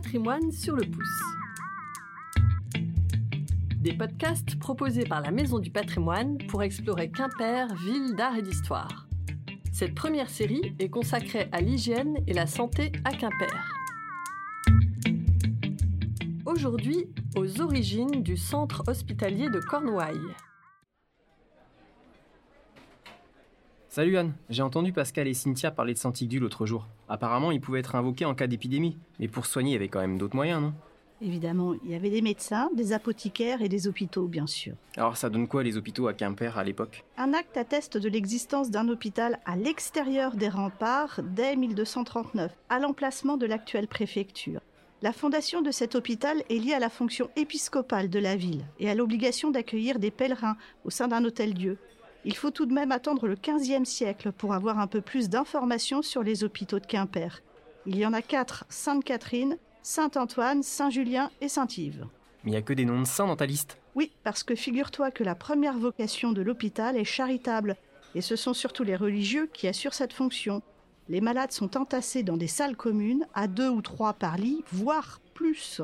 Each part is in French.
patrimoine sur le pouce. Des podcasts proposés par la Maison du patrimoine pour explorer Quimper, ville d'art et d'histoire. Cette première série est consacrée à l'hygiène et la santé à Quimper. Aujourd'hui, aux origines du centre hospitalier de Cornouailles. Salut Anne, j'ai entendu Pascal et Cynthia parler de Santigdu l'autre jour. Apparemment, il pouvait être invoqué en cas d'épidémie, mais pour soigner, il y avait quand même d'autres moyens, non? Évidemment, il y avait des médecins, des apothicaires et des hôpitaux, bien sûr. Alors ça donne quoi les hôpitaux à Quimper à l'époque? Un acte atteste de l'existence d'un hôpital à l'extérieur des remparts dès 1239, à l'emplacement de l'actuelle préfecture. La fondation de cet hôpital est liée à la fonction épiscopale de la ville et à l'obligation d'accueillir des pèlerins au sein d'un hôtel-dieu. Il faut tout de même attendre le XVe siècle pour avoir un peu plus d'informations sur les hôpitaux de Quimper. Il y en a quatre Sainte-Catherine, Saint-Antoine, Saint-Julien et Saint-Yves. Mais il n'y a que des noms de saints dans ta liste Oui, parce que figure-toi que la première vocation de l'hôpital est charitable, et ce sont surtout les religieux qui assurent cette fonction. Les malades sont entassés dans des salles communes, à deux ou trois par lit, voire plus.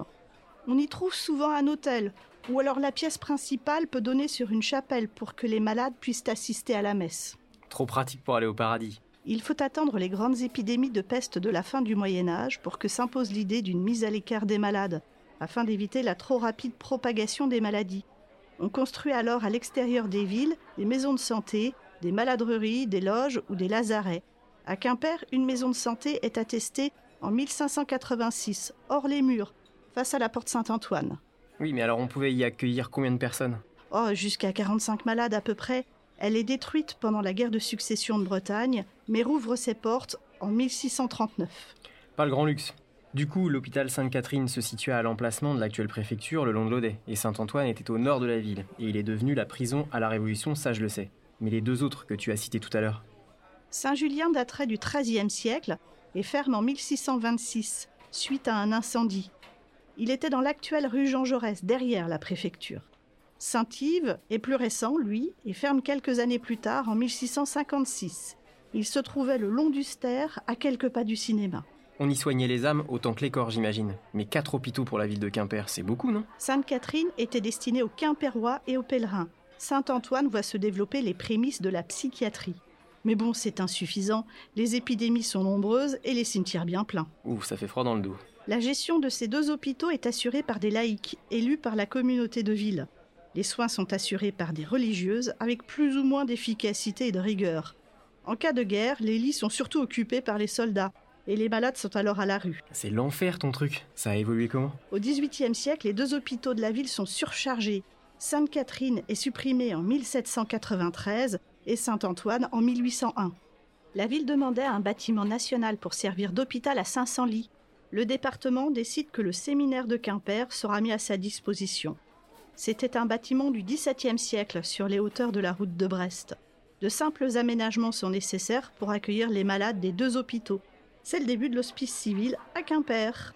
On y trouve souvent un hôtel, ou alors la pièce principale peut donner sur une chapelle pour que les malades puissent assister à la messe. Trop pratique pour aller au paradis. Il faut attendre les grandes épidémies de peste de la fin du Moyen Âge pour que s'impose l'idée d'une mise à l'écart des malades, afin d'éviter la trop rapide propagation des maladies. On construit alors à l'extérieur des villes des maisons de santé, des maladreries, des loges ou des lazarets. À Quimper, une maison de santé est attestée en 1586, hors les murs, face à la porte Saint-Antoine. Oui, mais alors on pouvait y accueillir combien de personnes? Oh, jusqu'à 45 malades à peu près. Elle est détruite pendant la guerre de succession de Bretagne, mais rouvre ses portes en 1639. Pas le grand luxe. Du coup, l'hôpital Sainte-Catherine se situait à l'emplacement de l'actuelle préfecture, le long de l'Audet, et Saint-Antoine était au nord de la ville, et il est devenu la prison à la Révolution, ça je le sais. Mais les deux autres que tu as cités tout à l'heure Saint-Julien daterait du XIIIe siècle et ferme en 1626, suite à un incendie. Il était dans l'actuelle rue Jean Jaurès, derrière la préfecture. Saint-Yves est plus récent, lui, et ferme quelques années plus tard, en 1656. Il se trouvait le long du Ster, à quelques pas du cinéma. On y soignait les âmes autant que les corps, j'imagine. Mais quatre hôpitaux pour la ville de Quimper, c'est beaucoup, non? Sainte-Catherine était destinée aux Quimperois et aux pèlerins. Saint-Antoine voit se développer les prémices de la psychiatrie. Mais bon, c'est insuffisant. Les épidémies sont nombreuses et les cimetières bien pleins. Ouf, ça fait froid dans le dos. La gestion de ces deux hôpitaux est assurée par des laïcs, élus par la communauté de ville. Les soins sont assurés par des religieuses, avec plus ou moins d'efficacité et de rigueur. En cas de guerre, les lits sont surtout occupés par les soldats, et les malades sont alors à la rue. C'est l'enfer ton truc. Ça a évolué comment? Au XVIIIe siècle, les deux hôpitaux de la ville sont surchargés. Sainte-Catherine est supprimée en 1793 et Saint-Antoine en 1801. La ville demandait un bâtiment national pour servir d'hôpital à 500 lits. Le département décide que le séminaire de Quimper sera mis à sa disposition. C'était un bâtiment du XVIIe siècle sur les hauteurs de la route de Brest. De simples aménagements sont nécessaires pour accueillir les malades des deux hôpitaux. C'est le début de l'hospice civil à Quimper.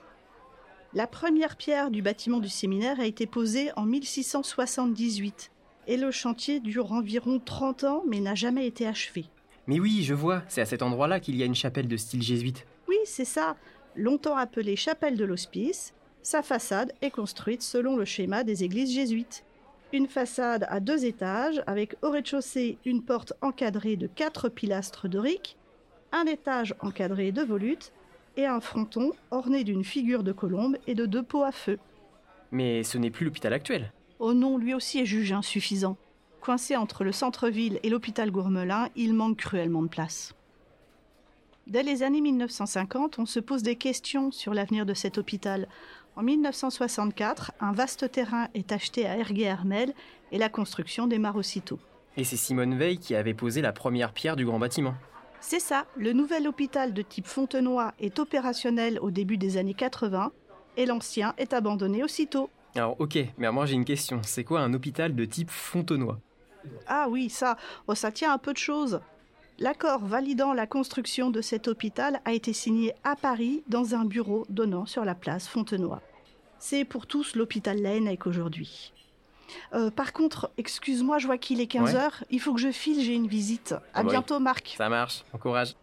La première pierre du bâtiment du séminaire a été posée en 1678 et le chantier dure environ 30 ans mais n'a jamais été achevé. Mais oui, je vois, c'est à cet endroit-là qu'il y a une chapelle de style jésuite. Oui, c'est ça. Longtemps appelée chapelle de l'hospice, sa façade est construite selon le schéma des églises jésuites. Une façade à deux étages avec au rez-de-chaussée une porte encadrée de quatre pilastres doriques, un étage encadré de volutes et un fronton orné d'une figure de colombe et de deux pots à feu. Mais ce n'est plus l'hôpital actuel. Oh non, lui aussi est jugé insuffisant. Coincé entre le centre-ville et l'hôpital Gourmelin, il manque cruellement de place. Dès les années 1950, on se pose des questions sur l'avenir de cet hôpital. En 1964, un vaste terrain est acheté à Erguet-Hermel et la construction démarre aussitôt. Et c'est Simone Veil qui avait posé la première pierre du grand bâtiment. C'est ça, le nouvel hôpital de type Fontenoy est opérationnel au début des années 80 et l'ancien est abandonné aussitôt. Alors ok, mais moi j'ai une question. C'est quoi un hôpital de type Fontenoy? Ah oui, ça, oh, ça tient un peu de choses. L'accord validant la construction de cet hôpital a été signé à Paris dans un bureau donnant sur la place Fontenoy. C'est pour tous l'hôpital Laennec aujourd'hui. Euh, par contre, excuse-moi, je vois qu'il est 15h. Il faut que je file, j'ai une visite. À Ah oui. bientôt, Marc. Ça marche, bon courage.